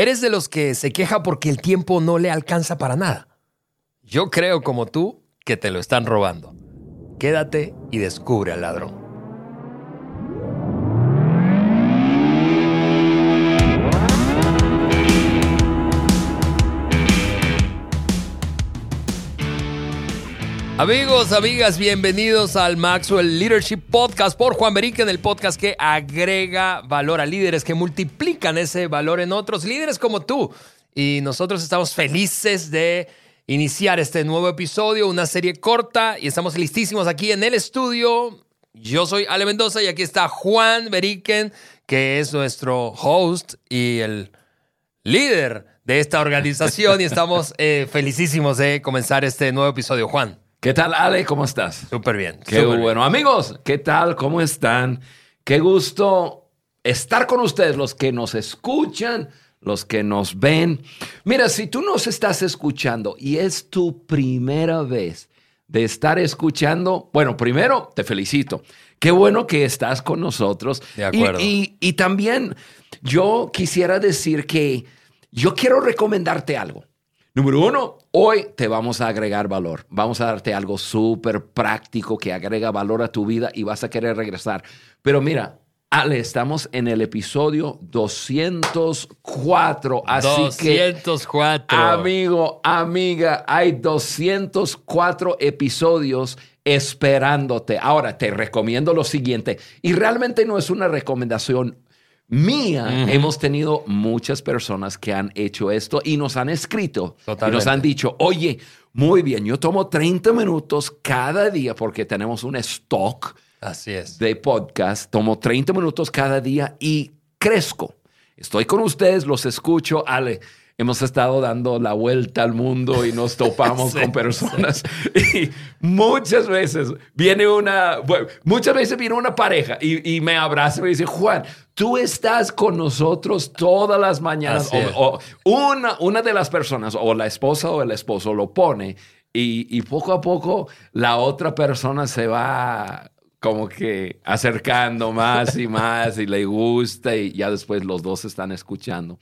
¿Eres de los que se queja porque el tiempo no le alcanza para nada? Yo creo, como tú, que te lo están robando. Quédate y descubre al ladrón. Amigos, amigas, bienvenidos al Maxwell Leadership Podcast por Juan Beriken, el podcast que agrega valor a líderes, que multiplican ese valor en otros líderes como tú. Y nosotros estamos felices de iniciar este nuevo episodio, una serie corta, y estamos listísimos aquí en el estudio. Yo soy Ale Mendoza y aquí está Juan Beriken, que es nuestro host y el líder de esta organización, y estamos eh, felicísimos de comenzar este nuevo episodio. Juan. ¿Qué tal, Ale? ¿Cómo estás? Súper bien. Qué bueno. Amigos, ¿qué tal? ¿Cómo están? Qué gusto estar con ustedes, los que nos escuchan, los que nos ven. Mira, si tú nos estás escuchando y es tu primera vez de estar escuchando, bueno, primero te felicito. Qué bueno que estás con nosotros. De acuerdo. Y, y también yo quisiera decir que yo quiero recomendarte algo. Número uno, hoy te vamos a agregar valor. Vamos a darte algo súper práctico que agrega valor a tu vida y vas a querer regresar. Pero mira, Ale, estamos en el episodio 204. Así 204. que, amigo, amiga, hay 204 episodios esperándote. Ahora, te recomiendo lo siguiente. Y realmente no es una recomendación mía, hemos tenido muchas personas que han hecho esto y nos han escrito Totalmente. y nos han dicho, oye, muy bien, yo tomo 30 minutos cada día porque tenemos un stock Así es. de podcast, tomo 30 minutos cada día y crezco. Estoy con ustedes, los escucho, Ale. Hemos estado dando la vuelta al mundo y nos topamos Sí, con personas. Y muchas veces viene una, bueno, muchas veces viene una pareja y, y me abraza y me dice, Juan, tú estás con nosotros todas las mañanas. O, o una, una de las personas, o la esposa o el esposo, lo pone y, y poco a poco la otra persona se va como que acercando más y más y le gusta y ya después los dos están escuchando.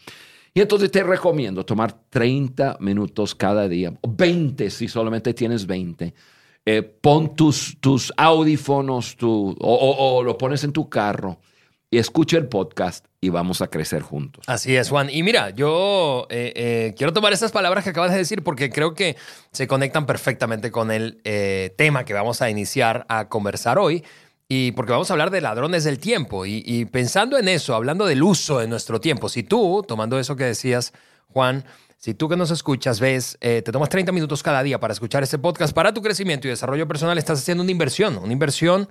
Y entonces te recomiendo tomar 30 minutos cada día, o 20 si solamente tienes 20. Eh, pon tus, tus audífonos tu, o, o- lo pones en tu carro y escucha el podcast y vamos a crecer juntos. Así es, Juan. Y mira, yo eh, eh, quiero tomar estas palabras que acabas de decir porque creo que se conectan perfectamente con el tema que vamos a iniciar a conversar hoy. Y porque vamos a hablar de ladrones del tiempo. Y, pensando en eso, hablando del uso de nuestro tiempo, si tú, tomando eso que decías, Juan, si tú que nos escuchas ves, eh, te tomas 30 minutos cada día para escuchar este podcast, para tu crecimiento y desarrollo personal, estás haciendo una inversión, una inversión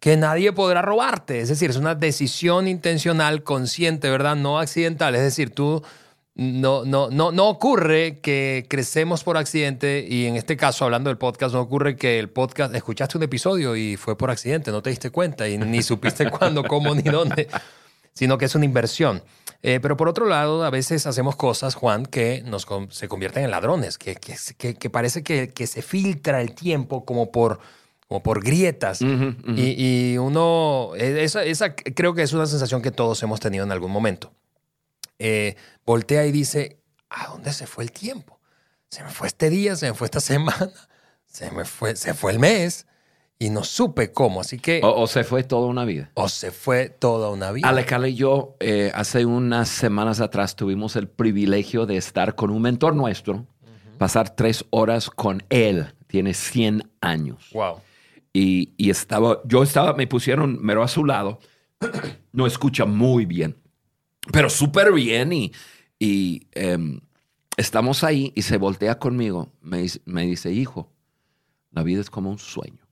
que nadie podrá robarte. Es decir, es una decisión intencional, consciente, ¿verdad? No accidental. Es decir, tú no, no, no, no ocurre que crecemos por accidente y en este caso, hablando del podcast, no ocurre que el podcast, escuchaste un episodio y fue por accidente, no te diste cuenta y ni supiste cuándo, cómo, ni dónde, sino que es una inversión. Eh, pero por otro lado, a veces hacemos cosas, Juan, que nos, se convierten en ladrones, que, que, que- que parece que, se filtra el tiempo como por, como por grietas. Y, y uno, eh, esa, esa creo que es una sensación que todos hemos tenido en algún momento. Eh, voltea y dice, ¿a dónde se fue el tiempo? Se me fue este día, se me fue esta semana, se me fue, se fue el mes y no supe cómo. Así que, O, o se fue toda una vida. o se fue toda una vida. Alejandro y yo, eh, hace unas semanas atrás, tuvimos el privilegio de estar con un mentor nuestro, pasar tres horas con él. Tiene 100 años. Wow. Y, y estaba, yo estaba, me pusieron mero a su lado. No escucha muy bien, pero súper bien. Y, y em, estamos ahí y se voltea conmigo. Me, dice- me dice, hijo, la vida es como un sueño.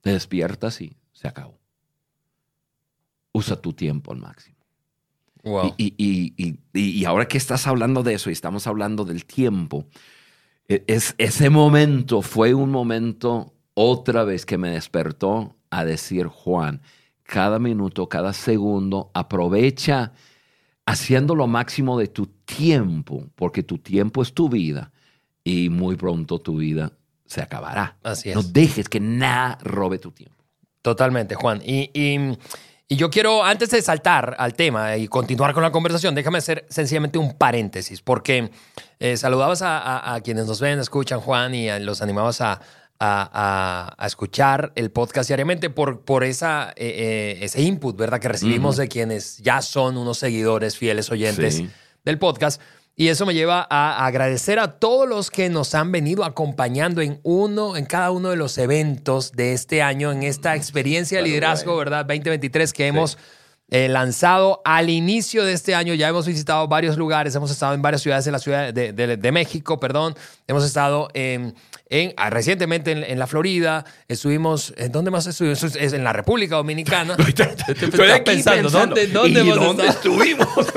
Te despiertas y se acabó. Usa tu tiempo al máximo. Wow. Y, y- y- y- y ahora que estás hablando de eso y estamos hablando del tiempo, e- es, ese momento fue un momento otra vez que me despertó a decir, Juan, cada minuto, cada segundo, aprovecha haciendo lo máximo de tu tiempo, porque tu tiempo es tu vida y muy pronto tu vida se acabará. Así es. No dejes que nada robe tu tiempo. Totalmente, Juan. Y, y- Y yo quiero, antes de saltar al tema y continuar con la conversación, déjame hacer sencillamente un paréntesis, porque eh, saludabas a, a, quienes nos ven, escuchan, Juan, y los animabas a, a, escuchar el podcast diariamente por, por esa, eh, eh, ese input, ¿verdad? Que recibimos de quienes ya son unos seguidores, fieles oyentes del podcast. Y eso me lleva a agradecer a todos los que nos han venido acompañando en uno, en cada uno de los eventos de este año, en esta experiencia de liderazgo, ¿verdad? 2023 que hemos eh, lanzado al inicio de este año. Ya hemos visitado varios lugares, hemos estado en varias ciudades de la Ciudad de, México, perdón. Hemos estado en, ah, recientemente en, la Florida. Estuvimos, ¿en dónde más estuvimos? Es en la República Dominicana. Estoy, pensando, ¿dónde, dónde, dónde estuvimos?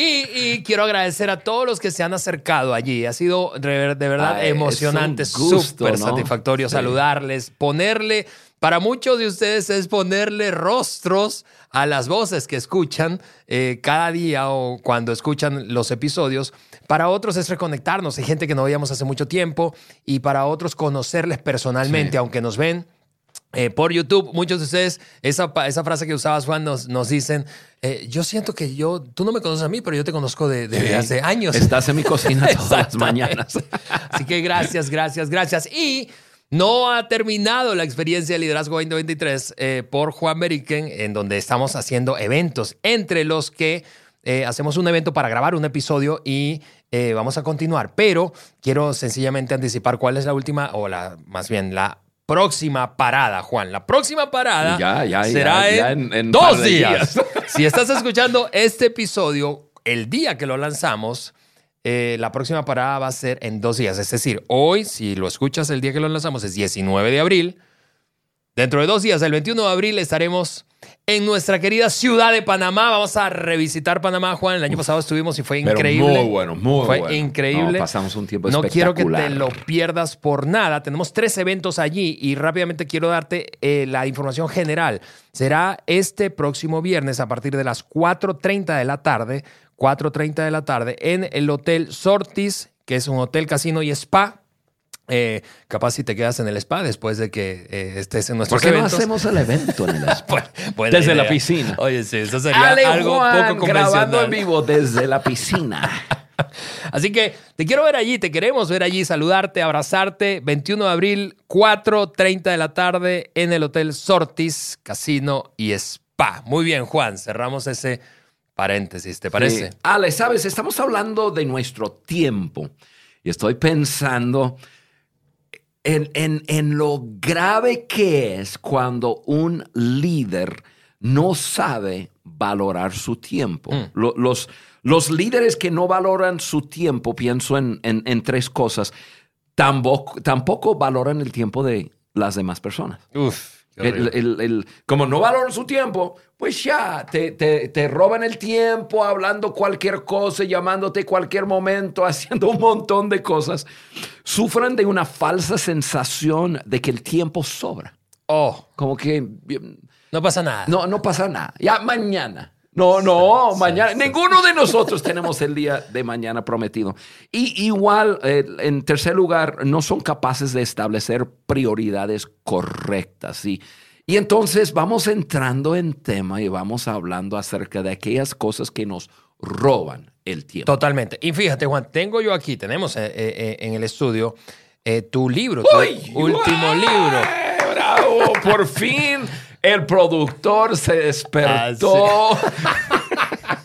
Y, quiero agradecer a todos los que se han acercado allí. Ha sido de, verdad emocionante, súper satisfactorio saludarles, ponerle, para muchos de ustedes es ponerle rostros a las voces que escuchan eh, cada día o cuando escuchan los episodios. Para otros es reconectarnos. Hay gente que no veíamos hace mucho tiempo y para otros conocerles personalmente, aunque nos ven eh, por YouTube, muchos de ustedes, esa, esa frase que usabas, Juan, nos, nos dicen, eh, yo siento que yo, tú no me conoces a mí, pero yo te conozco de, hace años. Estás en mi cocina todas las mañanas. Así que gracias, gracias, gracias. Y no ha terminado la experiencia de Liderazgo 2023 eh, por Juan Beriken, en donde estamos haciendo eventos, entre los que hacemos un evento para grabar un episodio y vamos a continuar. Pero quiero sencillamente anticipar cuál es la última, o la más bien la próxima parada, Juan. La próxima parada será en, dos días. si estás escuchando este episodio el día que lo lanzamos, eh, la próxima parada va a ser en dos días. Es decir, hoy, si lo escuchas el día que lo lanzamos, es 19 de abril. Dentro de dos días, el 21 de abril, estaremos en nuestra querida ciudad de Panamá. Vamos a revisitar Panamá, Juan. El año pasado estuvimos y fue increíble. muy bueno, muy fue bueno. Fue increíble. pasamos un tiempo No quiero que te lo pierdas por nada. Tenemos tres eventos allí y rápidamente quiero darte eh, la información general. Será este próximo viernes a partir de las 4.30 de la tarde, 4.30 de la tarde, en el Hotel Sortis, que es un hotel, casino y spa eh, capaz si te quedas en el spa después de que eh, estés en nuestros ¿Por qué no hacemos el evento en el spa? desde la piscina. Oye, sí, eso sería algo poco convencional. grabando en vivo desde la piscina. Así que te quiero ver allí, te queremos ver allí, saludarte, abrazarte. 21 de abril, 4.30 de la tarde en el Hotel Sortis, Casino y Spa. Muy bien, Juan, cerramos ese paréntesis, ¿te parece? Ale, sabes, estamos hablando de nuestro tiempo y estoy pensando en, lo grave que es cuando un líder no sabe valorar su tiempo. Mm. los, los líderes que no valoran su tiempo, pienso en, tres cosas, tampoco, tampoco valoran el tiempo de las demás personas. Uf. El, como no valoran su tiempo, pues ya te, te, roban el tiempo hablando cualquier cosa, llamándote cualquier momento, haciendo un montón de cosas. Sufren de una falsa sensación de que el tiempo sobra. Oh. Como que... No pasa nada. No, no pasa nada. Ya mañana. No, no, mañana. Ninguno de nosotros tenemos el día de mañana prometido. Y igual, eh, en tercer lugar, no son capaces de establecer prioridades correctas. Y, y entonces vamos entrando en tema y vamos hablando acerca de aquellas cosas que nos roban el tiempo. Totalmente. Y fíjate, Juan, tengo yo aquí, tenemos eh, eh, en el estudio tu libro, tu último libro. ¡Bravo! Por fin el productor se despertó. Ah,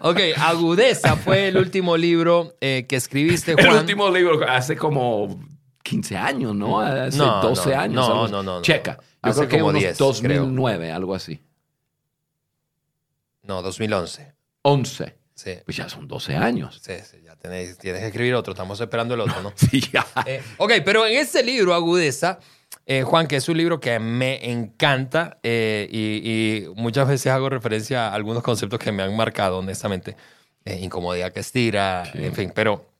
ok, Agudeza fue el último libro eh, que escribiste, Juan. El último libro hace como 15 años, ¿no? Hace 12 años. No, no, no, Checa. Yo creo que como 10, 2009, algo así. No, 2011. 11. Sí. Pues ya son 12 años. Sí, sí, ya tienes que escribir otro. Estamos esperando el otro, ¿no? sí, ya. Eh, ok, pero en este libro, Agudeza, eh, Juan, que es un libro que me encanta eh, y, muchas veces hago referencia a algunos conceptos que me han marcado, honestamente. Eh, incomodidad que estira, en fin. Pero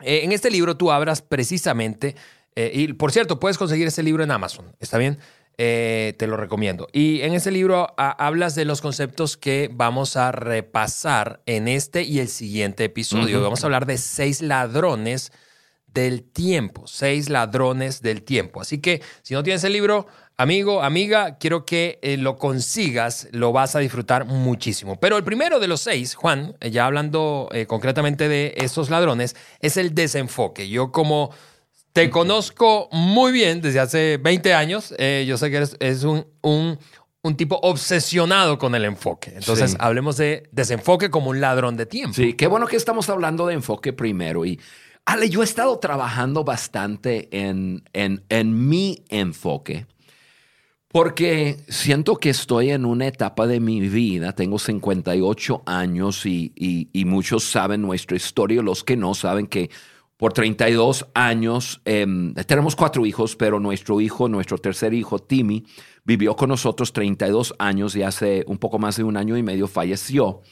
en este libro tú hablas precisamente, y por cierto, puedes conseguir ese libro en Amazon, ¿está bien? te lo recomiendo. Y en ese libro hablas de los conceptos que vamos a repasar en este y el siguiente episodio. Vamos a hablar de seis ladrones del tiempo, seis ladrones del tiempo. Así que si no tienes el libro, amigo, amiga, quiero que eh, lo consigas, lo vas a disfrutar muchísimo. Pero el primero de los seis, Juan, eh, ya hablando eh, concretamente de estos ladrones, es el desenfoque. Yo como te conozco muy bien desde hace 20 años, yo sé que eres es un, un, un, tipo obsesionado con el enfoque. Entonces, hablemos de desenfoque como un ladrón de tiempo. Sí, qué bueno que estamos hablando de enfoque primero y Ale, yo he estado trabajando bastante en, en, mi enfoque porque siento que estoy en una etapa de mi vida, tengo 58 años y, muchos saben nuestra historia, los que no saben que por 32 años em, tenemos cuatro hijos, pero nuestro hijo, nuestro tercer hijo, Timmy, vivió con nosotros 32 años y hace un poco más de un año y medio falleció.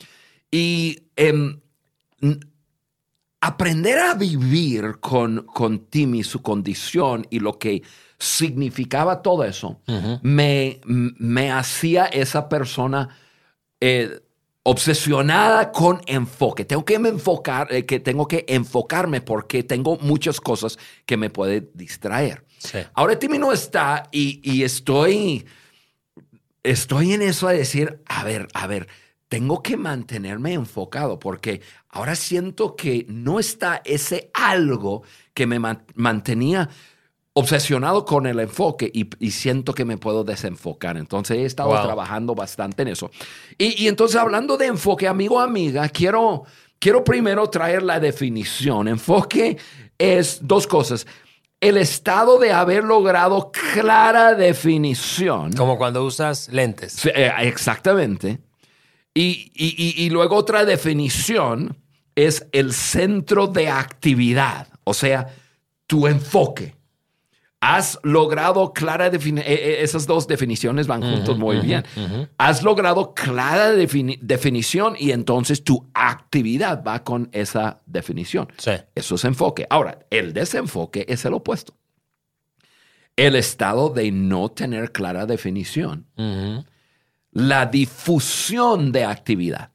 Y em, aprender a vivir con, con Timmy, su condición y lo que significaba todo eso, me, me, hacía esa persona eh, obsesionada con enfoque. Tengo que me enfocar, eh, que tengo que enfocarme porque tengo muchas cosas que me pueden distraer. Ahora Timmy no está y, y estoy, estoy en eso de decir, a ver, a ver, tengo que mantenerme enfocado porque ahora siento que no está ese algo que me mantenía obsesionado con el enfoque y, siento que me puedo desenfocar. Entonces he estado trabajando bastante en eso. Y, entonces hablando de enfoque, amigo, amiga, quiero, quiero primero traer la definición. Enfoque es dos cosas. El estado de haber logrado clara definición. Como cuando usas lentes. Eh, exactamente y, luego otra definición es el centro de actividad, o sea, tu enfoque. Has logrado clara definición, e, e, esas dos definiciones van juntos muy bien. Has logrado clara definición y entonces tu actividad va con esa definición. Eso es enfoque. Ahora, el desenfoque es el opuesto. El estado de no tener clara definición la difusión de actividad.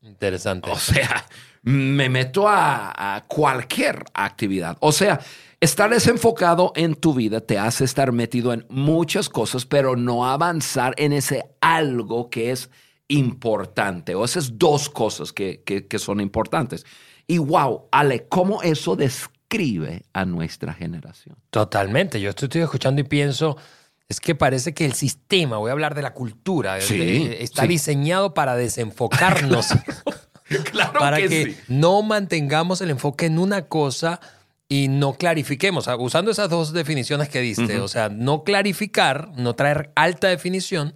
Interesante. O sea, me meto a, cualquier actividad. O sea, estar desenfocado en tu vida te hace estar metido en muchas cosas, pero no avanzar en ese algo que es importante. O esas dos cosas que, que son importantes. Y wow, Ale, ¿cómo eso describe a nuestra generación? Totalmente. Yo estoy escuchando y pienso es que parece que el sistema, voy a hablar de la cultura, está diseñado para desenfocarnos. claro para que, no mantengamos el enfoque en una cosa y no clarifiquemos. usando esas dos definiciones que diste, o sea, no clarificar, no traer alta definición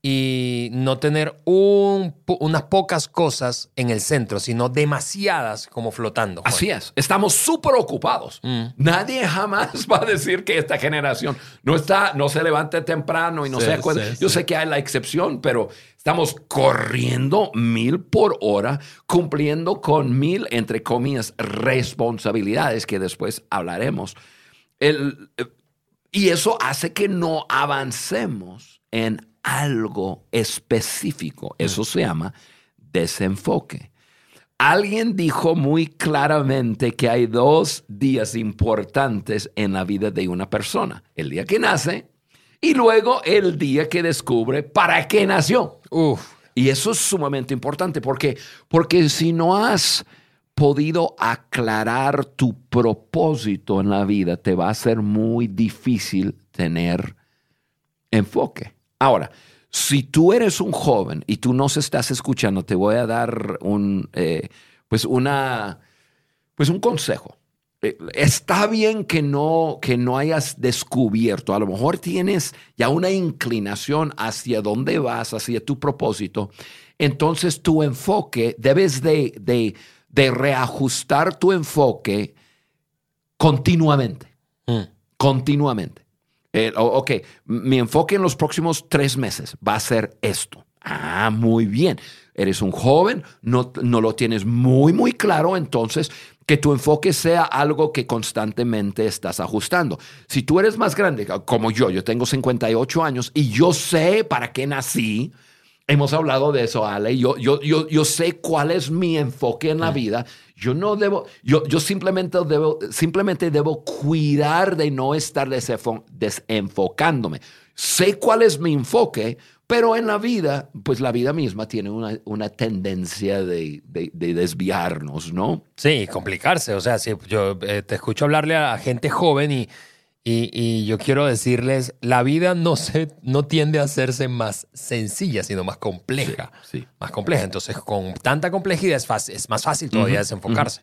y no tener unas pocas cosas en el centro, sino demasiadas como flotando. Así es, estamos súper ocupados. Mm. Nadie jamás va a decir que esta generación no está, no se levante temprano y no se acuerda. Yo sé que hay la excepción, pero estamos corriendo mil por hora, cumpliendo con mil, entre comillas, responsabilidades que después hablaremos. El, y eso hace que no avancemos en algo específico. Eso se llama desenfoque. Alguien dijo muy claramente que hay dos días importantes en la vida de una persona. El día que nace y luego el día que descubre para qué nació. Y eso es sumamente importante porque, porque si no has podido aclarar tu propósito en la vida, te va a ser muy difícil tener enfoque. Ahora, si tú eres un joven y tú nos estás escuchando, te voy a dar un, eh, pues una, pues un consejo. Eh, está bien que no, que no hayas descubierto, a lo mejor tienes ya una inclinación hacia dónde vas, hacia tu propósito. Entonces tu enfoque, debes de, de, reajustar tu enfoque continuamente. Mm. Continuamente. Eh, ok, mi enfoque en los próximos tres meses va a ser esto. Ah, muy bien. Eres un joven, no, no lo tienes muy, muy claro, entonces que tu enfoque sea algo que constantemente estás ajustando. Si tú eres más grande, como yo, yo tengo 58 años y yo sé para qué nací, Hemos hablado de eso, Ale. Yo, yo, yo, yo sé cuál es mi enfoque en la vida. Yo no debo, yo, yo simplemente, debo, simplemente debo cuidar de no estar desenfocándome. Sé cuál es mi enfoque, pero en la vida, pues la vida misma tiene una, una tendencia de, de, desviarnos, ¿no? Sí, complicarse. O sea, si yo eh, te escucho hablarle a gente joven y y, yo quiero decirles, la vida no, se, no tiende a hacerse más sencilla, sino más compleja. Sí, Más compleja. Entonces, con tanta complejidad es, fácil, es más fácil todavía desenfocarse.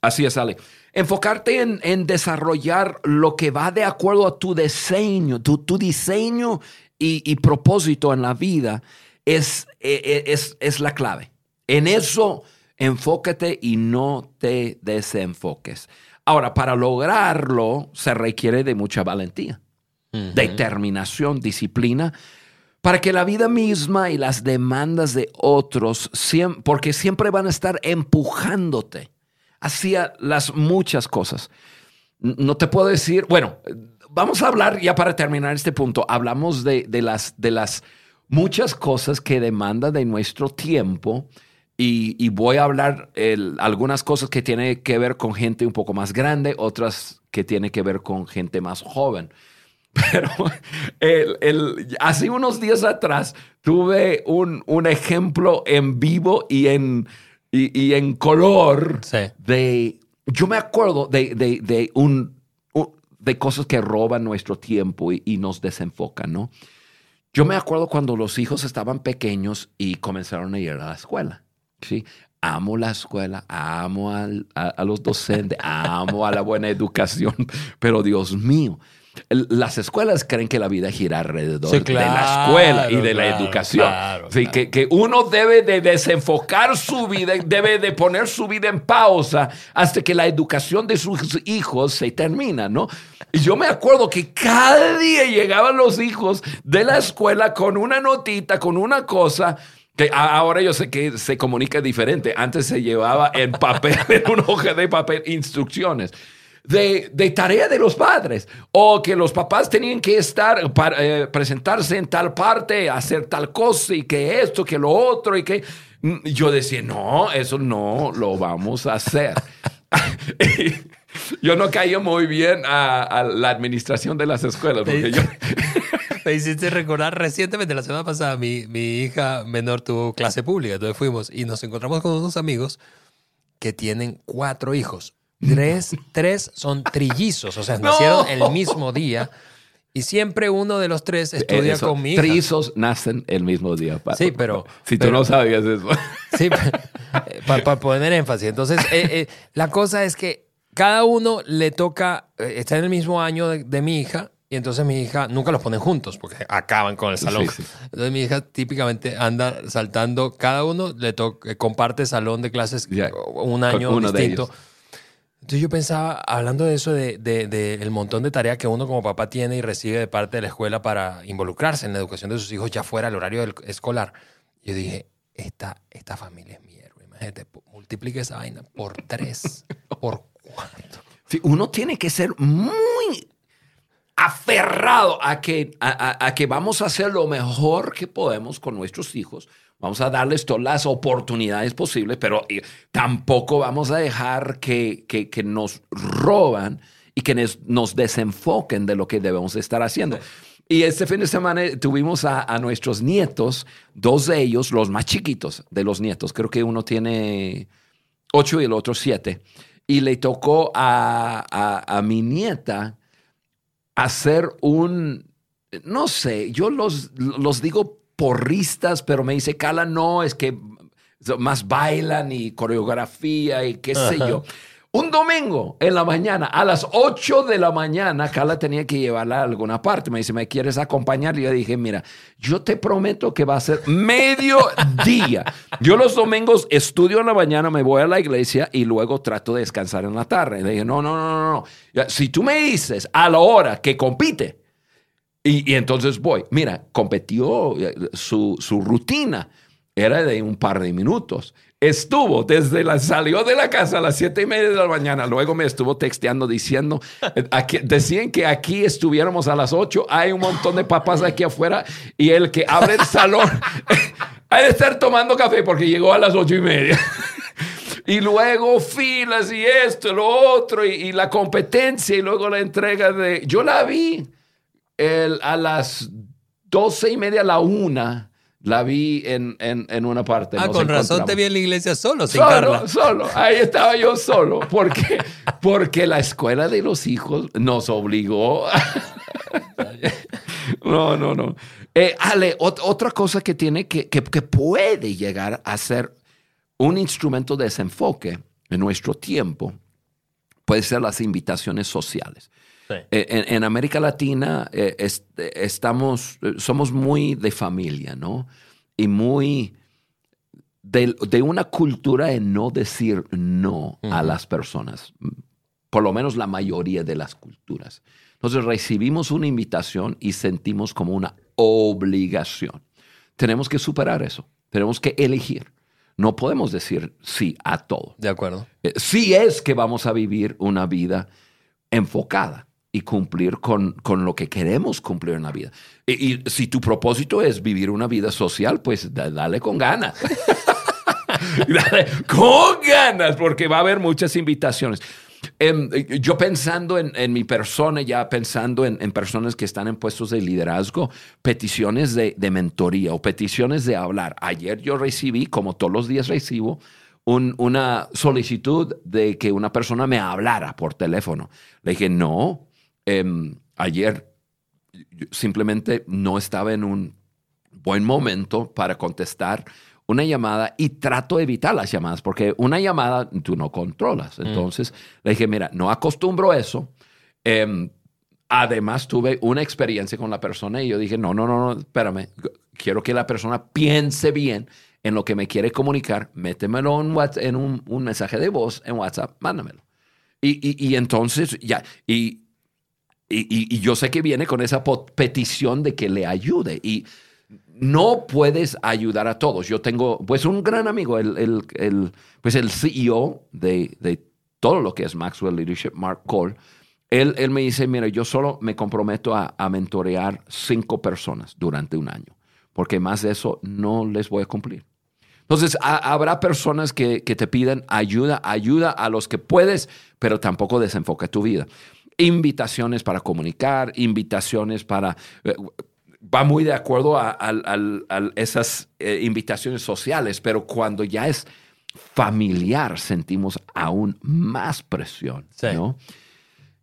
Así es, Ale. Enfocarte en, desarrollar lo que va de acuerdo a tu diseño, tu, tu diseño y, propósito en la vida es, e, e, es, es la clave. En eso, enfócate y no te desenfoques. Ahora, para lograrlo se requiere de mucha valentía, determinación, disciplina, para que la vida misma y las demandas de otros, porque siempre van a estar empujándote hacia las muchas cosas. No te puedo decir, bueno, vamos a hablar ya para terminar este punto, hablamos de, las, de las muchas cosas que demanda de nuestro tiempo y, voy a hablar algunas cosas que tienen que ver con gente un poco más grande, otras que tienen que ver con gente más joven. Pero hace unos días atrás tuve un, ejemplo en vivo y en, y, en color de... Yo me acuerdo de, de, un, de cosas que roban nuestro tiempo y, y nos desenfocan, ¿no? Yo me acuerdo cuando los hijos estaban pequeños y comenzaron a ir a la escuela. ¿Sí? Amo la escuela, amo a, los docentes, amo a la buena educación, pero Dios mío, las escuelas creen que la vida gira alrededor de la escuela y de la educación. que, que, uno debe de desenfocar su vida, debe de poner su vida en pausa hasta que la educación de sus hijos se termina, ¿no? Y yo me acuerdo que cada día llegaban los hijos de la escuela con una notita, con una cosa que ahora yo sé que se comunica diferente. Antes se llevaba en papel, en un hoja de papel, instrucciones. De, de, tarea de los padres o que los papás tenían que estar para eh, presentarse en tal parte, hacer tal cosa y que esto, que lo otro y que mm, yo decía, no, eso no lo vamos a hacer. yo no caí muy bien a, a, la administración de las escuelas porque yo Me hiciste recordar recientemente, la semana pasada, mi, mi hija menor tuvo clase pública, entonces fuimos y nos encontramos con unos amigos que tienen cuatro hijos. Tres, tres son trillizos, o sea, nacieron el mismo día. Y siempre uno de los tres estudia con mi hija. Trizos nacen el mismo día. sí, pero... Si tú no sabías eso. Sí, para, poner énfasis. Entonces, eh, eh, la cosa es que cada uno le toca, eh, está en el mismo año de mi hija, y entonces mi hija nunca los ponen juntos porque acaban con el salón. Entonces mi hija típicamente anda saltando, cada uno le toca, comparte salón de clases un año distinto. Entonces yo pensaba, hablando de eso, de, de, el montón de tareas que uno como papá tiene y recibe de parte de la escuela para involucrarse en la educación de sus hijos ya fuera el horario escolar. Yo dije, esta, esta familia es mi héroe. Imagínate, multiplique esa vaina por tres, por cuatro. Sí, uno tiene que ser muy aferrado a que, a, que vamos a hacer lo mejor que podemos con nuestros hijos. Vamos a darles todas las oportunidades posibles, pero eh, tampoco vamos a dejar que, que, nos roban y que nos, desenfoquen de lo que debemos estar haciendo. Y este fin de semana tuvimos a, nuestros nietos, dos de ellos, los más chiquitos de los nietos, creo que uno tiene ocho y el otro siete, y le tocó a, a mi nieta hacer un, no sé, yo los, los digo porristas, pero me dice, Cala, no, es que más bailan y coreografía y qué sé yo. Un domingo en la mañana, a las 8 de la mañana, Carla tenía que llevarla a alguna parte. Me dice, ¿me quieres acompañar? Y yo dije, mira, yo te prometo que va a ser medio día. Yo los domingos estudio en la mañana, me voy a la iglesia y luego trato de descansar en la tarde. Y le dije, no, no, no, no, no. Si tú me dices a la hora que compite, y, y entonces voy, mira, competió eh, su, su rutina era de un par de minutos. Estuvo desde la, salió de la casa a las siete y media de la mañana. Luego me estuvo texteando diciendo, eh, aquí, decían que aquí estuviéramos a las ocho. Hay un montón de papás aquí afuera y el que abre el salón ha de estar tomando café porque llegó a las ocho y media. y luego filas y esto lo otro y, la competencia y luego la entrega de... Yo la vi a las doce y media, a la una la vi en, en, una parte. Ah, con razón te vi en la iglesia solo, sin solo, Solo, ahí estaba yo solo. Porque, porque la escuela de los hijos nos obligó. no, no, no. Eh, Ale, otra cosa que tiene que, que, puede llegar a ser un instrumento de desenfoque en nuestro tiempo puede ser las invitaciones sociales. Eh, en, América Latina eh, estamos, somos muy de familia, ¿no? Y muy de, una cultura de no decir no a las personas, por lo menos la mayoría de las culturas. Entonces recibimos una invitación y sentimos como una obligación. Tenemos que superar eso, tenemos que elegir. No podemos decir sí a todo. De acuerdo. Eh, sí es que vamos a vivir una vida enfocada y cumplir con, con, lo que queremos cumplir en la vida. Y, si tu propósito es vivir una vida social, pues dale con ganas. dale con ganas, porque va a haber muchas invitaciones. Em, yo pensando en, en, mi persona, ya pensando en, en, personas que están en puestos de liderazgo, peticiones de, de, mentoría o peticiones de hablar. Ayer yo recibí, como todos los días recibo, un, una solicitud de que una persona me hablara por teléfono. Le dije, no, Em, ayer simplemente no estaba en un buen momento para contestar una llamada y trato de evitar las llamadas porque una llamada tú no controlas. Mm. Entonces le dije, mira, no acostumbro eso. Em, además tuve una experiencia con la persona y yo dije, no, no, no, no, espérame, quiero que la persona piense bien en lo que me quiere comunicar, métemelo en, en un, un, mensaje de voz en WhatsApp, mándamelo. Y, y, y entonces ya, y y, yo sé que viene con esa petición de que le ayude. Y no puedes ayudar a todos. Yo tengo, pues, un gran amigo, el, el, pues, el CEO de, de, todo lo que es Maxwell Leadership, Mark Cole. Él, él me dice, mira, yo solo me comprometo a, a mentorear cinco personas durante un año, porque más de eso no les voy a cumplir. Entonces, habrá personas que, que, te piden ayuda, ayuda a los que puedes, pero tampoco desenfoca tu vida invitaciones para comunicar, invitaciones para... Eh, va muy de acuerdo a, esas eh, invitaciones sociales, pero cuando ya es familiar sentimos aún más presión, ¿no?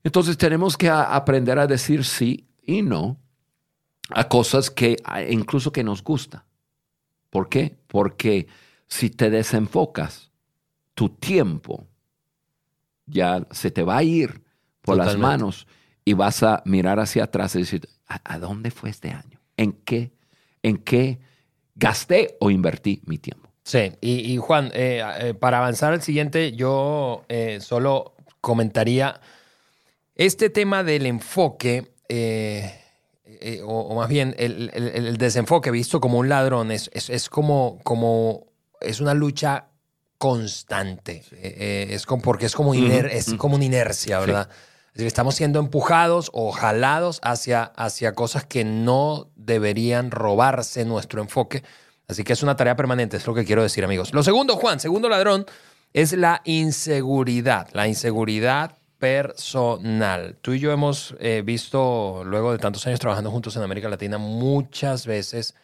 Entonces tenemos que aprender a decir sí y no a cosas que incluso que nos gusta. ¿Por qué? Porque si te desenfocas, tu tiempo ya se te va a ir por las manos y vas a mirar hacia atrás y decir, ¿a, dónde fue este año? ¿En qué, ¿En qué gasté o invertí mi tiempo? Sí, y, Juan, eh, eh, para avanzar al siguiente, yo eh, solo comentaría este tema del enfoque, o, más bien el, desenfoque visto como un ladrón, es, es, como, como, es una lucha constante. es como, porque es como, es como una inercia, ¿verdad? Es decir, estamos siendo empujados o jalados hacia, hacia cosas que no deberían robarse nuestro enfoque. Así que es una tarea permanente, es lo que quiero decir, amigos. Lo segundo, Juan, segundo ladrón, es la inseguridad. La inseguridad personal. Tú y yo hemos eh, visto, luego de tantos años trabajando juntos en América Latina, muchas veces,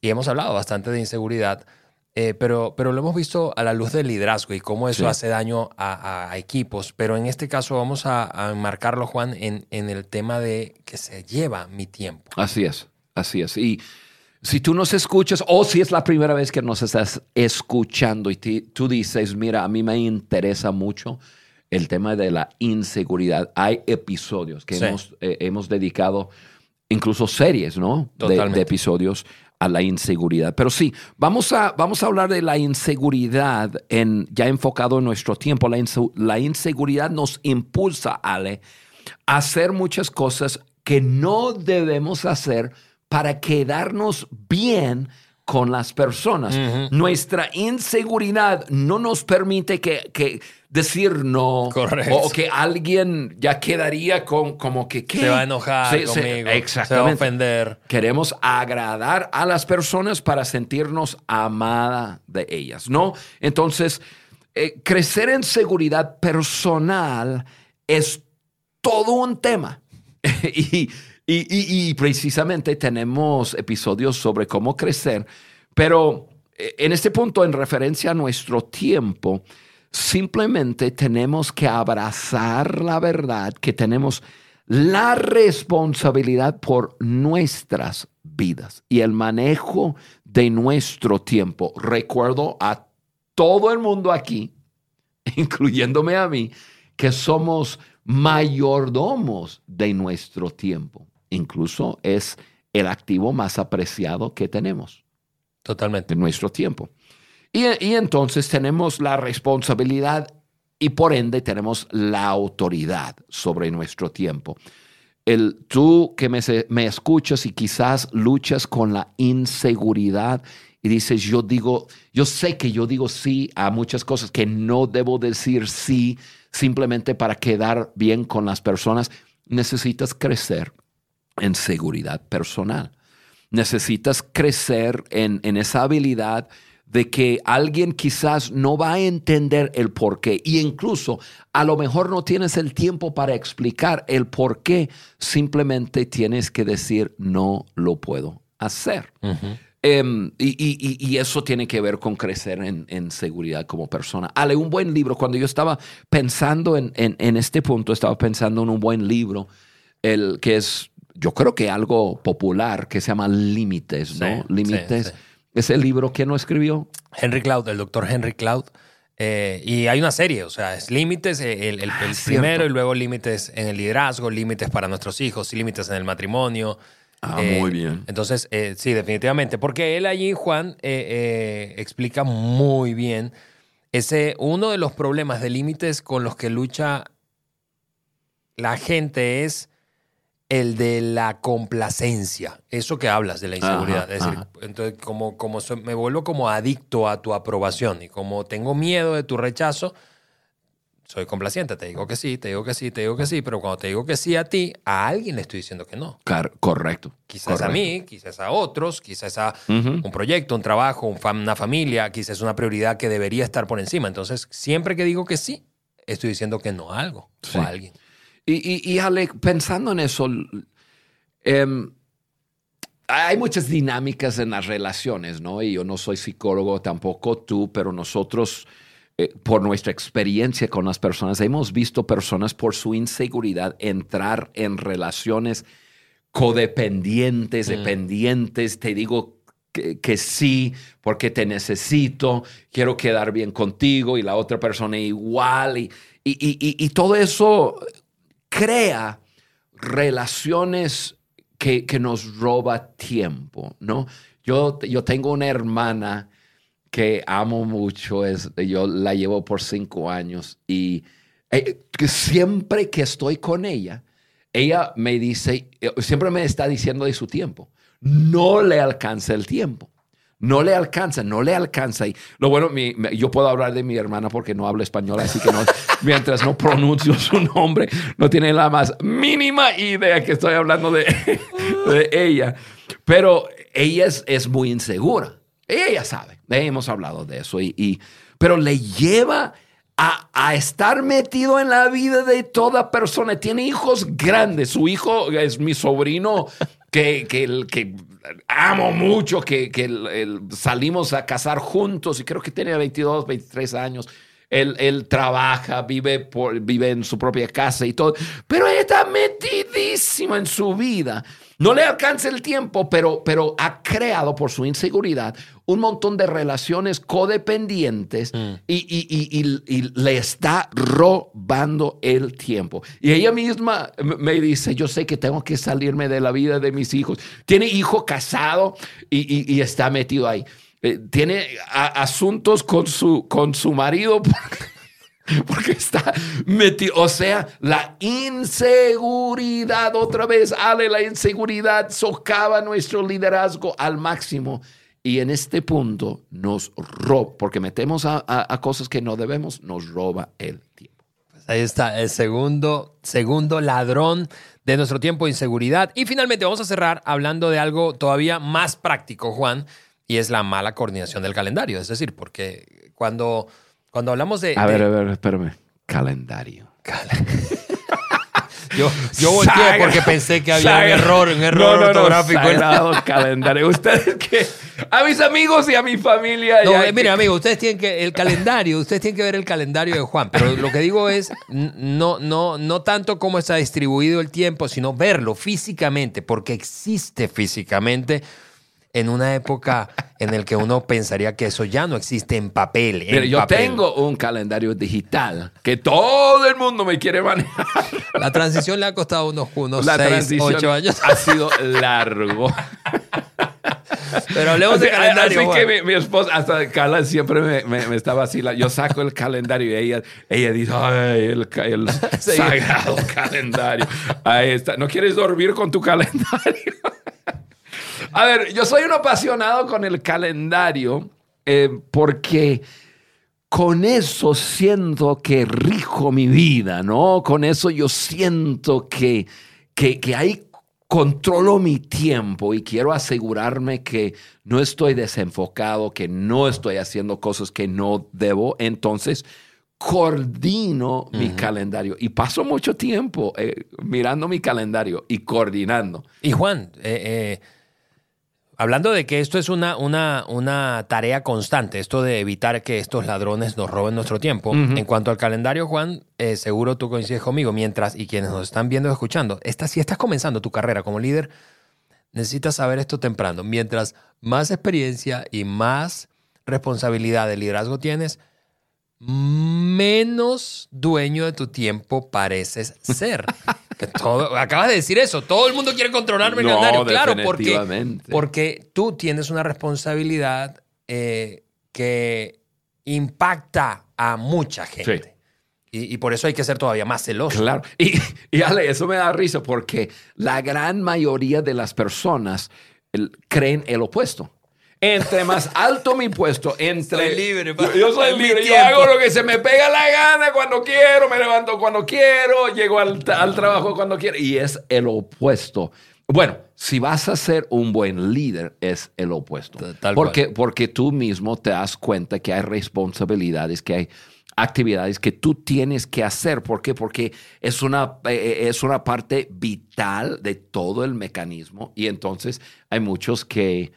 y hemos hablado bastante de inseguridad, eh, pero, pero lo hemos visto a la luz del liderazgo y cómo eso hace daño a, equipos. Pero en este caso vamos a, enmarcarlo, Juan, en, en, el tema de que se lleva mi tiempo. Así es, así es. Y si tú nos escuchas o si es la primera vez que nos estás escuchando y tú dices, mira, a mí me interesa mucho el tema de la inseguridad. Hay episodios que hemos, eh, hemos dedicado, incluso series, ¿no? de episodios a la inseguridad. Pero sí, vamos a, vamos a hablar de la inseguridad en, ya enfocado en nuestro tiempo. La, la inseguridad nos impulsa, Ale, a hacer muchas cosas que no debemos hacer para quedarnos bien con las personas. Nuestra inseguridad no nos permite que, que decir no Correcto. o que alguien ya quedaría con como que ¿qué? Se va a enojar Sí, sí, conmigo. Se va a exactamente. ofender. Queremos agradar a las personas para sentirnos amada de ellas, ¿no? Entonces, eh, crecer en seguridad personal es todo un tema. y, y- precisamente tenemos episodios sobre cómo crecer, pero eh, en este punto, en referencia a nuestro tiempo, simplemente tenemos que abrazar la verdad que tenemos la responsabilidad por nuestras vidas y el manejo de nuestro tiempo. Recuerdo a todo el mundo aquí, incluyéndome a mí, que somos mayordomos de nuestro tiempo. Incluso es el activo más apreciado que tenemos Totalmente. de nuestro tiempo. Y, y entonces tenemos la responsabilidad y por ende tenemos la autoridad sobre nuestro tiempo. El, tú que me, me escuchas y quizás luchas con la inseguridad y dices, yo digo, yo sé que yo digo sí a muchas cosas que no debo decir sí simplemente para quedar bien con las personas, necesitas crecer en seguridad personal necesitas crecer en, en esa habilidad de que alguien quizás no va a entender el por qué. Y incluso a lo mejor no tienes el tiempo para explicar el por qué. Simplemente tienes que decir, no lo puedo hacer. Em, y, y- y- y eso tiene que ver con crecer en, en seguridad como persona. Ale, un buen libro. Cuando yo estaba pensando en, en- en este punto, estaba pensando en un buen libro, el que es, yo creo que algo popular, que se llama Límites, ¿no? Sí, Límites. sí, sí. Ese libro, ¿quién lo escribió? Henry Cloud, el doctor Henry Cloud. Eh, y hay una serie, o sea, es límites, eh, el, el- el Ah, primero y luego límites en el liderazgo, límites para nuestros hijos, límites en el matrimonio. Ah, Eh, muy bien. Entonces, eh, sí, definitivamente, porque él allí, Juan, eh, eh, explica muy bien ese, uno de los problemas de límites con los que lucha la gente es el de la complacencia, eso que hablas de la inseguridad. Ajá, es decir, entonces como, como soy- me vuelvo como adicto a tu aprobación y como tengo miedo de tu rechazo, soy complaciente, te digo que sí, te digo que sí, te digo que sí, pero cuando te digo que sí a ti, a alguien le estoy diciendo que no. Car- correcto. Quizás a mí, quizás a otros, quizás a un proyecto, un trabajo, un fam- una familia, quizás una prioridad que debería estar por encima. Entonces, siempre que digo que sí, estoy diciendo que no a algo Sí. o a alguien. Y, y, y, Ale, pensando en eso, em, hay muchas dinámicas en las relaciones, ¿no? Y yo no soy psicólogo, tampoco tú, pero nosotros, eh, por nuestra experiencia con las personas, hemos visto personas por su inseguridad entrar en relaciones codependientes, Mm. dependientes, te digo que, que sí, porque te necesito, quiero quedar bien contigo y la otra persona igual, y, y, y- y- y todo eso crea relaciones que, que nos roba tiempo, ¿no? Yo, yo tengo una hermana que amo mucho, es, yo la llevo por cinco años y eh, que siempre que estoy con ella, ella me dice, eh, siempre me está diciendo de su tiempo, no le alcanza el tiempo. No le alcanza, no le alcanza. Y lo bueno, mi- yo puedo hablar de mi hermana porque no habla español, así que no, mientras no pronuncio su nombre, no tiene la más mínima idea que estoy hablando de, de ella. Pero ella es, es muy insegura. Ella sabe, hemos hablado de eso. Y, y- pero le lleva a, a estar metido en la vida de toda persona. Tiene hijos grandes. Su hijo es mi sobrino que, que, que amo mucho, que, que el- el- salimos a casar juntos y creo que tiene 22, 23 años. Él, él trabaja, vive, por, vive en su propia casa y todo, pero él está metidísimo en su vida. No le alcanza el tiempo, pero, pero ha creado por su inseguridad un montón de relaciones codependientes y, y- y- y- y le está robando el tiempo. Y ella misma me dice, yo sé que tengo que salirme de la vida de mis hijos. Tiene hijo casado y, y- y está metido ahí. Eh, tiene a- asuntos con su, con su marido porque está metido. O sea, la inseguridad, otra vez, Ale, la inseguridad socava nuestro liderazgo al máximo. Y en este punto nos roba, porque metemos a, a- cosas que no debemos, nos roba el tiempo. Pues ahí está, el segundo, segundo ladrón de nuestro tiempo, inseguridad. Y finalmente vamos a cerrar hablando de algo todavía más práctico, Juan, y es la mala coordinación del calendario. Es decir, porque cuando, cuando hablamos de... A de- ver, a ver, espérame. Calendario. Yo, yo volteé porque pensé que había un error, un error No, no, no, ortográfico. sagrado calendario. Ustedes que a mis amigos y a mi familia. No, eh, que- mire, amigo, ustedes tienen que el calendario, ustedes tienen que ver el calendario de Juan, pero lo que digo es no no no tanto cómo está distribuido el tiempo, sino verlo físicamente, porque existe físicamente en una época en el que uno pensaría que eso ya no existe en papel. en yo papel. tengo un calendario digital que todo el mundo me quiere manejar. La transición le ha costado unos, unos La seis, ocho años. ha sido largo. Pero hablemos de calendario. así que mi, mi esposa, hasta Carla siempre me, me, me está vacilando. Yo saco el calendario y ella, ella dice, ay, el, el sagrado calendario. Ahí está. ¿No quieres dormir con tu calendario? A ver, yo soy un apasionado con el calendario eh, porque con eso siento que rijo mi vida, ¿no? Con eso yo siento que, que, que ahí controlo mi tiempo y quiero asegurarme que no estoy desenfocado, que no estoy haciendo cosas que no debo. Entonces, coordino mi calendario y paso mucho tiempo eh, mirando mi calendario y coordinando. Y Juan, eh, eh, hablando de que esto es una, una, una tarea constante, esto de evitar que estos ladrones nos roben nuestro tiempo, en cuanto al calendario, Juan, eh, seguro tú coincides conmigo, mientras, y quienes nos están viendo y escuchando, esta, si estás comenzando tu carrera como líder, necesitas saber esto temprano. Mientras más experiencia y más responsabilidad de liderazgo tienes, menos dueño de tu tiempo pareces ser. Todo, acabas de decir eso. Todo el mundo quiere controlarme el No. Claro, porque, tú tienes una responsabilidad eh, que impacta a mucha gente. Sí. Y, y por eso hay que ser todavía más celoso. Claro. Y, y Ale, eso me da risa porque la gran mayoría de las personas el- creen el opuesto. Entre más alto mi puesto, entre... Soy libre, Yo, yo soy libre. Yo hago lo que se me pega la gana cuando quiero, me levanto cuando quiero, llego al, al trabajo cuando quiero. Y es el opuesto. Bueno, si vas a ser un buen líder, es el opuesto. Tal- porque, porque tú mismo te das cuenta que hay responsabilidades, que hay actividades que tú tienes que hacer. ¿Por qué? Porque es una, eh, es una parte vital de todo el mecanismo y entonces hay muchos que,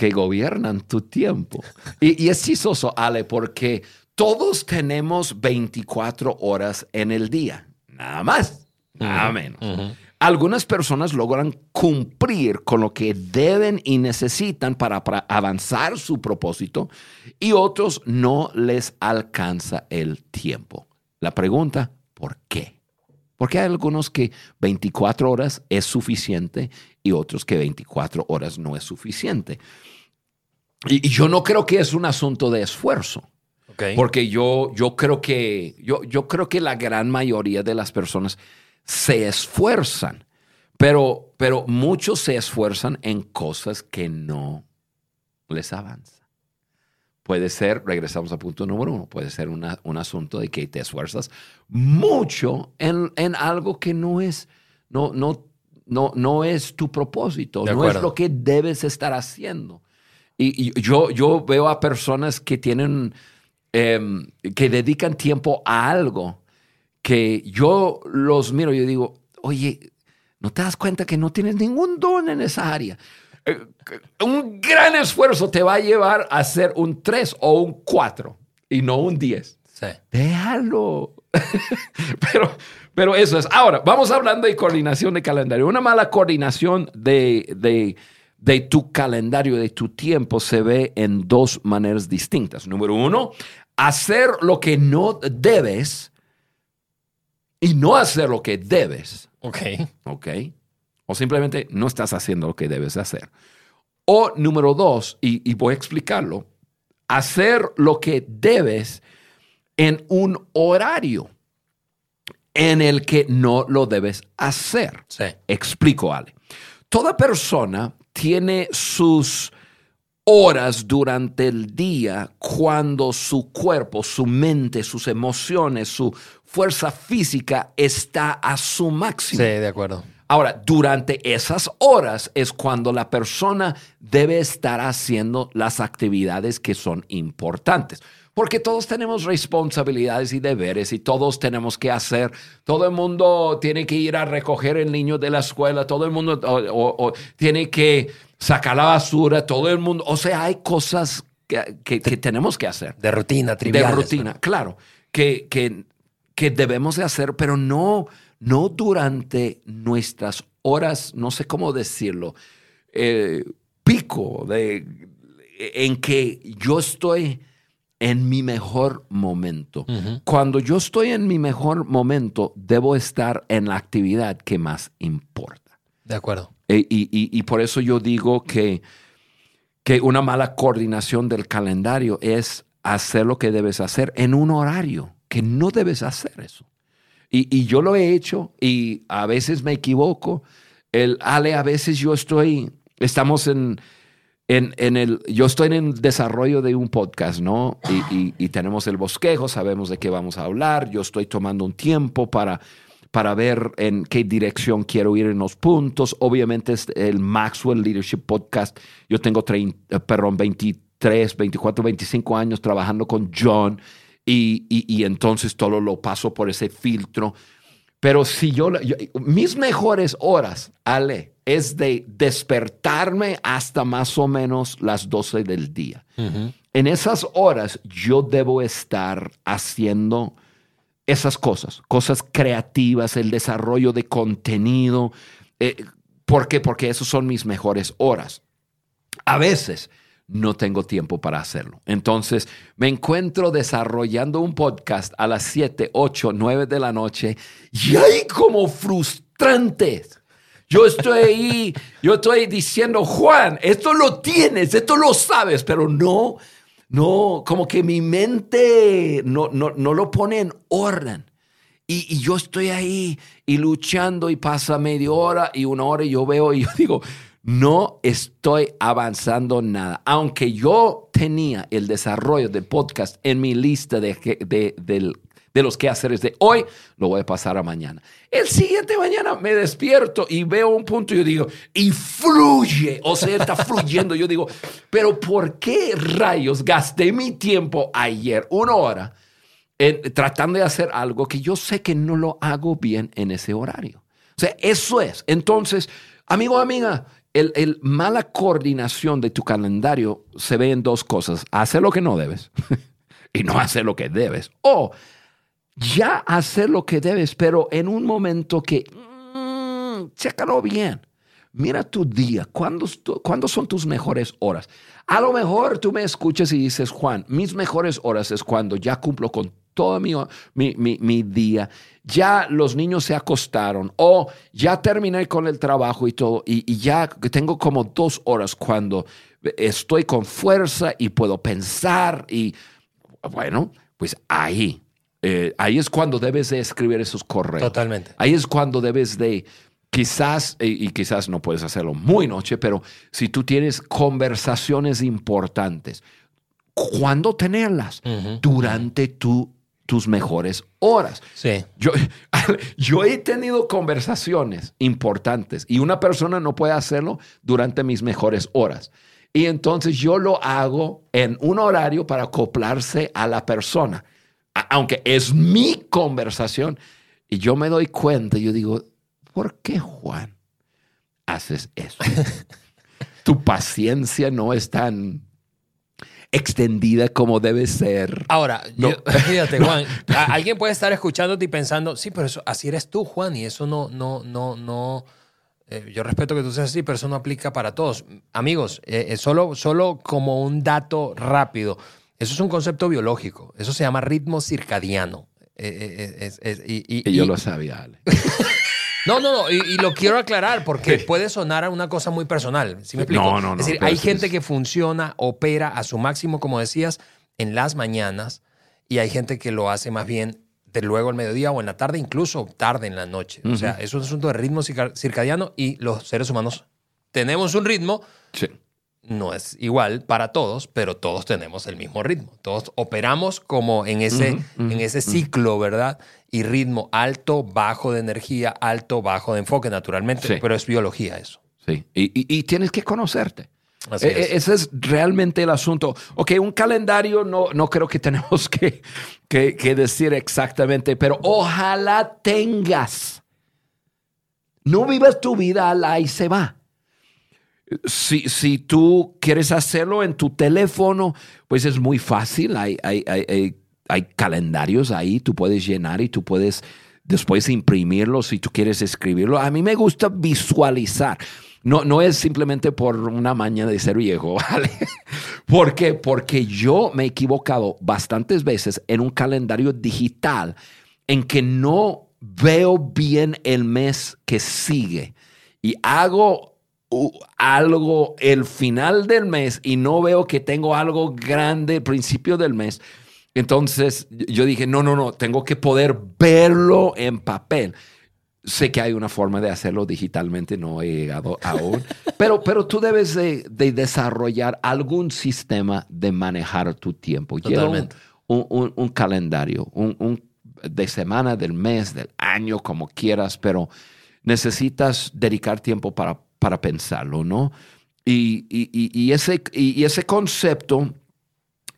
que gobiernan tu tiempo. Y, y es chistoso, Ale, porque todos tenemos 24 horas en el día, nada más, nada menos. Algunas personas logran cumplir con lo que deben y necesitan para, para avanzar su propósito y otros no les alcanza el tiempo. La pregunta, ¿por qué? Porque hay algunos que 24 horas es suficiente y otros que 24 horas no es suficiente. Y, y yo no creo que es un asunto de esfuerzo. Porque yo, yo, creo que, yo, yo creo que la gran mayoría de las personas se esfuerzan, pero, pero muchos se esfuerzan en cosas que no les avanza. Puede ser, regresamos al punto número uno, puede ser una- un asunto de que te esfuerzas mucho en, en algo que no es, no, no, no, no es tu propósito, no es lo que debes estar haciendo. Y, y yo, yo veo a personas que tienen, em, que dedican tiempo a algo que yo los miro y yo digo, oye, ¿no te das cuenta que no tienes ningún don en esa área? Eh, un gran esfuerzo te va a llevar a ser un 3 o un 4 y no un 10. Sí. Déjalo. pero, pero eso es. Ahora, vamos hablando de coordinación de calendario. Una mala coordinación de, de, de tu calendario, de tu tiempo, se ve en dos maneras distintas. Número uno, hacer lo que no debes y no hacer lo que debes. Ok. ¿ok? O simplemente no estás haciendo lo que debes hacer. O número dos, y, y voy a explicarlo, hacer lo que debes en un horario en el que no lo debes hacer. Sí. Explico, Ale. Toda persona tiene sus horas durante el día cuando su cuerpo, su mente, sus emociones, su fuerza física está a su máximo. Sí, de acuerdo. Ahora, durante esas horas es cuando la persona debe estar haciendo las actividades que son importantes. Porque todos tenemos responsabilidades y deberes y todos tenemos que hacer. Todo el mundo tiene que ir a recoger el niño de la escuela, todo el mundo o, tiene que sacar la basura, todo el mundo. O sea, hay cosas que, tenemos que hacer. De rutina, triviales. De rutina, claro, que, que, que debemos de hacer, pero no no durante nuestras horas, no sé cómo decirlo, eh, pico de, en que yo estoy en mi mejor momento. Cuando yo estoy en mi mejor momento, debo estar en la actividad que más importa. De acuerdo. E, y, por eso yo digo que, que una mala coordinación del calendario es hacer lo que debes hacer en un horario, que no debes hacer eso. Y, yo lo he hecho y a veces me equivoco. El Ale, a veces yo estoy, estamos en, en, el, yo estoy en el desarrollo de un podcast, ¿no? Y, tenemos el bosquejo, sabemos de qué vamos a hablar. Yo estoy tomando un tiempo para, para ver en qué dirección quiero ir en los puntos. Obviamente es el Maxwell Leadership Podcast. Yo tengo 30, perdón, 23, 24, 25 años trabajando con John y, entonces todo lo paso por ese filtro. Pero si yo, mis mejores horas, Ale, es de despertarme hasta más o menos las 12 del día. En esas horas yo debo estar haciendo esas cosas, cosas creativas, el desarrollo de contenido. Eh, ¿Por qué? Porque esas son mis mejores horas. A veces no tengo tiempo para hacerlo. Entonces me encuentro desarrollando un podcast a las 7, 8, 9 de la noche y hay como frustrantes. Yo estoy ahí, yo estoy diciendo, Juan, esto lo tienes, esto lo sabes, pero no, no, como que mi mente no, no, no lo pone en orden. Y, yo estoy ahí y luchando y pasa media hora y una hora y yo veo y yo digo, no estoy avanzando nada. Aunque yo tenía el desarrollo del podcast en mi lista de, de, de, los quehaceres de hoy, lo voy a pasar a mañana. El siguiente mañana me despierto y veo un punto y digo, y fluye, o sea, está fluyendo. Yo digo, pero ¿por qué rayos gasté mi tiempo ayer, una hora, en, tratando de hacer algo que yo sé que no lo hago bien en ese horario? O sea, eso es. Entonces, amigo, amiga, el, mala coordinación de tu calendario se ve en dos cosas. Hacer lo que no debes y no hacer lo que debes. O ya hacer lo que debes, pero en un momento que, mm, chécalo bien. Mira tu día, ¿cuándo, ¿cuándo son tus mejores horas? A lo mejor tú me escuchas y dices, Juan, mis mejores horas es cuando ya cumplo con todo mi, mi, mi, día, ya los niños se acostaron o ya terminé con el trabajo y todo, y, y ya tengo como dos horas cuando estoy con fuerza y puedo pensar y bueno, pues ahí, eh, ahí es cuando debes de escribir esos correos. Totalmente. Ahí es cuando debes de quizás, y quizás no puedes hacerlo muy noche, pero si tú tienes conversaciones importantes, ¿cuándo tenerlas? Durante tu tus mejores horas. Sí. Yo, yo he tenido conversaciones importantes y una persona no puede hacerlo durante mis mejores horas. Y entonces yo lo hago en un horario para acoplarse a la persona, aunque es mi conversación. Y yo me doy cuenta, yo digo, ¿por qué Juan haces eso? tu paciencia no es tan extendida como debe ser. Ahora, fíjate, Juan, alguien puede estar escuchándote y pensando, sí, pero eso, así eres tú, Juan, y eso no, no, no, no. Eh, yo respeto que tú seas así, pero eso no aplica para todos. Amigos, eh, eh, solo, solo como un dato rápido. Eso es un concepto biológico. Eso se llama ritmo circadiano. y, yo lo sabía, Ale. No, no, no, y, lo quiero aclarar porque puede sonar a una cosa muy personal. ¿sí me explico? No, no, no. Es decir, hay gente que funciona, opera a su máximo, como decías, en las mañanas y hay gente que lo hace más bien de luego al mediodía o en la tarde, incluso tarde en la noche. O sea, es un asunto de ritmo circadiano y los seres humanos tenemos un ritmo. Sí. No es igual para todos, pero todos tenemos el mismo ritmo. Todos operamos como en ese, en ese ciclo, ¿verdad? Y ritmo alto, bajo de energía, alto, bajo de enfoque, naturalmente, pero es biología eso. Sí, y, tienes que conocerte. E, e, ese es realmente el asunto. Ok, un calendario no, no creo que tenemos que, que, que decir exactamente, pero ojalá tengas. No vivas tu vida a la y se va. Si, si, tú quieres hacerlo en tu teléfono, pues es muy fácil. Hay, hay, hay, hay, calendarios ahí, tú puedes llenar y tú puedes después imprimirlo si tú quieres escribirlo. A mí me gusta visualizar. No, no es simplemente por una maña de ser viejo, ¿vale? ¿Por? Porque yo me he equivocado bastantes veces en un calendario digital en que no veo bien el mes que sigue y hago algo el final del mes y no veo que tengo algo grande al principio del mes, entonces yo dije, no, no, no, tengo que poder verlo en papel. Sé que hay una forma de hacerlo digitalmente, no he llegado aún, pero, pero tú debes de, desarrollar algún sistema de manejar tu tiempo. Totalmente. Un, un, calendario, un, de semana, del mes, del año, como quieras, pero necesitas dedicar tiempo para para pensarlo, ¿no? Y, ese, y ese concepto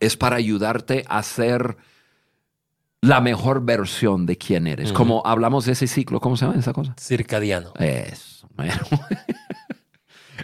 es para ayudarte a ser la mejor versión de quién eres. Como hablamos de ese ciclo, ¿cómo se llama esa cosa? Circadiano. Eso.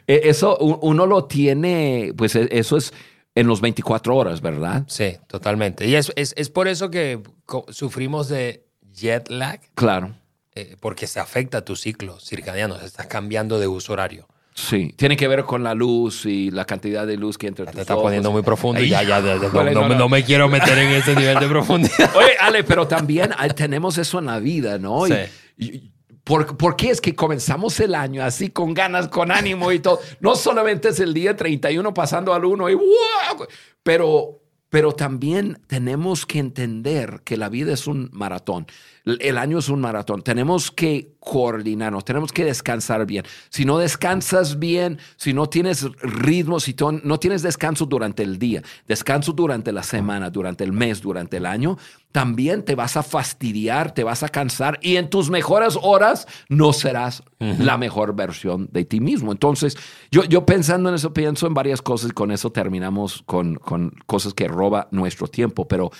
E, eso uno lo tiene, pues e, eso es en los 24 horas, ¿verdad? Sí, totalmente. Y es, es por eso que sufrimos de jet lag. Claro. Eh, porque se afecta a tu ciclo circadiano, estás cambiando de uso horario. Sí, tiene que ver con la luz y la cantidad de luz que entra Te está poniendo muy profundo y ya, ya, no, me quiero meter en ese nivel de profundidad. Oye, Ale, pero también tenemos eso en la vida, ¿no? Sí. ¿por, qué es que comenzamos el año así con ganas, con ánimo y todo? No solamente es el día 31 pasando al 1 y ¡wow! Pero, pero también tenemos que entender que la vida es un maratón. El año es un maratón. Tenemos que coordinarnos, tenemos que descansar bien. Si no descansas bien, si no tienes ritmo, si no tienes descanso durante el día, descanso durante la semana, durante el mes, durante el año, también te vas a fastidiar, te vas a cansar y en tus mejores horas no serás la mejor versión de ti mismo. Entonces, yo, yo pensando en eso, pienso en varias cosas y con eso terminamos con, con cosas que roba nuestro tiempo, pero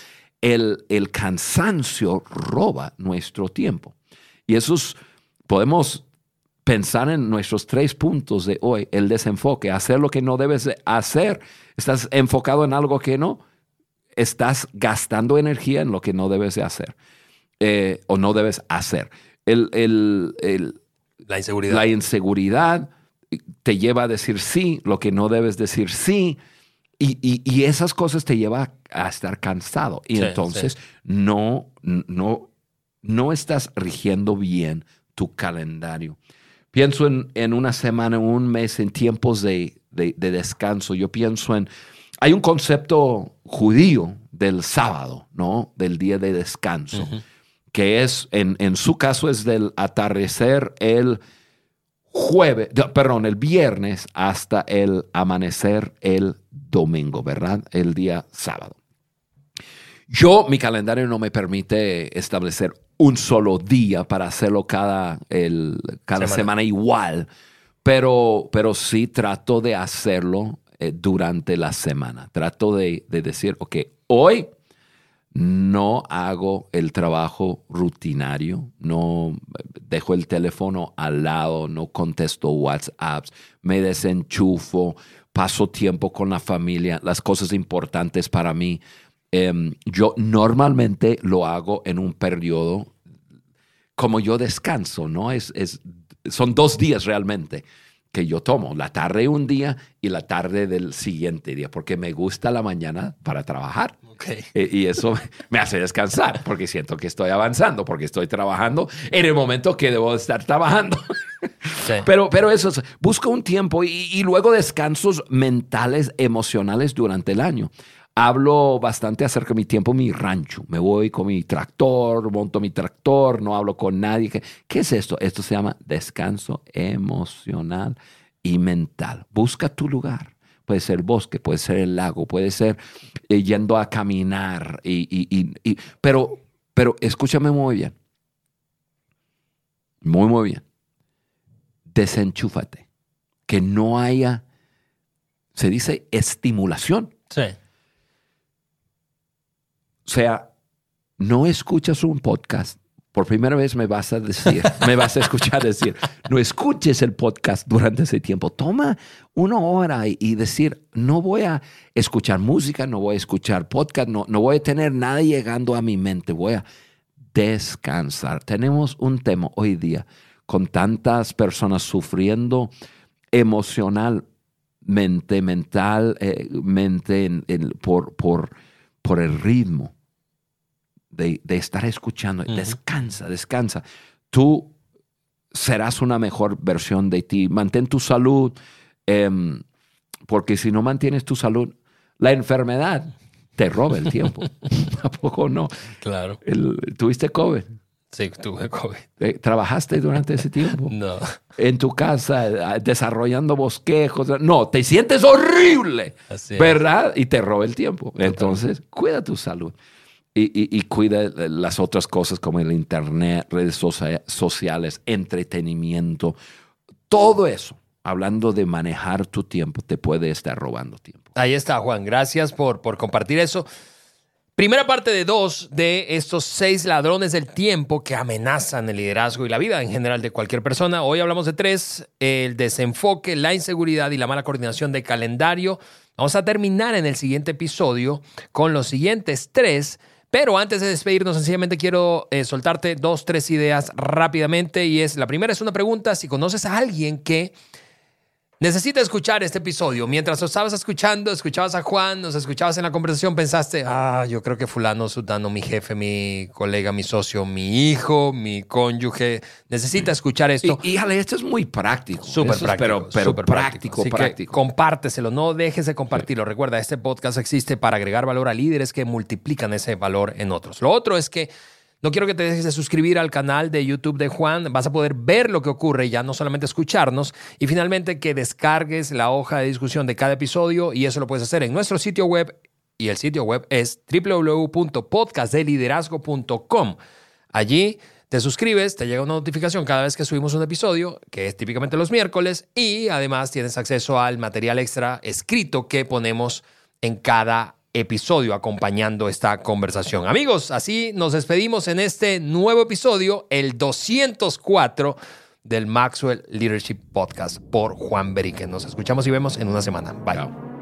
el, cansancio roba nuestro tiempo. Y eso podemos pensar en nuestros tres puntos de hoy, el desenfoque, hacer lo que no debes hacer, estás enfocado en algo que no, estás gastando energía en lo que no debes de hacer eh, o no debes hacer. la inseguridad. La inseguridad te lleva a decir sí, lo que no debes decir sí. Y, esas cosas te llevan a estar cansado. Y entonces No, no, no estás rigiendo bien tu calendario. Pienso en, una semana, un mes, en tiempos de, descanso. Yo pienso en... Hay un concepto judío del sábado, ¿no? Del día de descanso, que es, en, en su caso, es del atardecer el jueves, perdón, el viernes hasta el amanecer el domingo, ¿verdad? El día sábado. Yo, mi calendario no me permite establecer un solo día para hacerlo cada, el, cada semana. igual, pero, pero sí trato de hacerlo eh, durante la semana. Trato de, de decir, ok, hoy no hago el trabajo rutinario, no dejo el teléfono al lado, no contesto WhatsApps, me desenchufo, paso tiempo con la familia, las cosas importantes para mí. Em, yo normalmente lo hago en un periodo como yo descanso, ¿no? Es, es, son dos días realmente que yo tomo, la tarde un día y la tarde del siguiente día, porque me gusta la mañana para trabajar. Eh, y eso me hace descansar, porque siento que estoy avanzando, porque estoy trabajando en el momento que debo estar trabajando. Pero, pero eso, es, busco un tiempo y, y luego descansos mentales, emocionales durante el año hablo bastante acerca de mi tiempo, mi rancho. Me voy con mi tractor, monto mi tractor, no hablo con nadie. ¿Qué es esto? Esto se llama descanso emocional y mental. Busca tu lugar. Puede ser el bosque, puede ser el lago, puede ser eh, yendo a caminar. Y, y- pero, pero escúchame muy bien. Muy, muy bien. Desenchúfate. Que no haya, se dice, estimulación. Sí. O sea, no escuchas un podcast. Por primera vez me vas a decir, me vas a escuchar decir, no escuches el podcast durante ese tiempo. Toma una hora y, decir, no voy a escuchar música, no voy a escuchar podcast, no, no voy a tener nada llegando a mi mente, voy a descansar. Tenemos un tema hoy día con tantas personas sufriendo emocionalmente, mentalmente, en- en- por, por, por el ritmo de, de estar escuchando. Ujú. Descansa, descansa. Tú serás una mejor versión de ti. Mantén tu salud, em, porque si no mantienes tu salud, la enfermedad te roba el tiempo. ¿A poco no? Claro. El- ¿Tuviste COVID? Sí, tuve COVID. Eh, ¿Trabajaste durante ese tiempo? No. En tu casa, eh, desarrollando bosquejos. No, te sientes horrible. Así es. ¿Verdad? Y te roba el tiempo. Entonces, cuida tu salud. Y, cuida las otras cosas como el internet, redes socia- sociales, entretenimiento. Todo eso, hablando de manejar tu tiempo, te puede estar robando tiempo. Ahí está, Juan. Gracias por, por compartir eso. Primera parte de dos de estos seis ladrones del tiempo que amenazan el liderazgo y la vida en general de cualquier persona. Hoy hablamos de tres, el desenfoque, la inseguridad y la mala coordinación de calendario. Vamos a terminar en el siguiente episodio con los siguientes tres. Pero antes de despedirnos, sencillamente quiero eh, soltarte dos, tres ideas rápidamente. Y es, la primera es una pregunta, si conoces a alguien que Necesita escuchar este episodio. Mientras lo estabas escuchando, escuchabas a Juan, nos escuchabas en la conversación, pensaste, ah, yo creo que fulano, sutano, mi jefe, mi colega, mi socio, mi hijo, mi cónyuge, necesita escuchar esto. Y, híjale, esto es muy práctico. Súper Eso es- práctico. Pero, pero súper práctico, Así que práctico. compárteselo, no dejes de compartirlo. Recuerda, este podcast existe para agregar valor a líderes que multiplican ese valor en otros. Lo otro es que no quiero que te dejes de suscribir al canal de YouTube de Juan. Vas a poder ver lo que ocurre, ya no solamente escucharnos. Y finalmente que descargues la hoja de discusión de cada episodio y eso lo puedes hacer en nuestro sitio web. Y el sitio web es www.podcastdeliderazgo.com. Allí te suscribes, te llega una notificación cada vez que subimos un episodio, que es típicamente los miércoles, y además tienes acceso al material extra escrito que ponemos en cada episodio acompañando esta conversación. Amigos, así nos despedimos en este nuevo episodio, el 204 del Maxwell Leadership Podcast por Juan Berique. Nos escuchamos y vemos en una semana. Bye.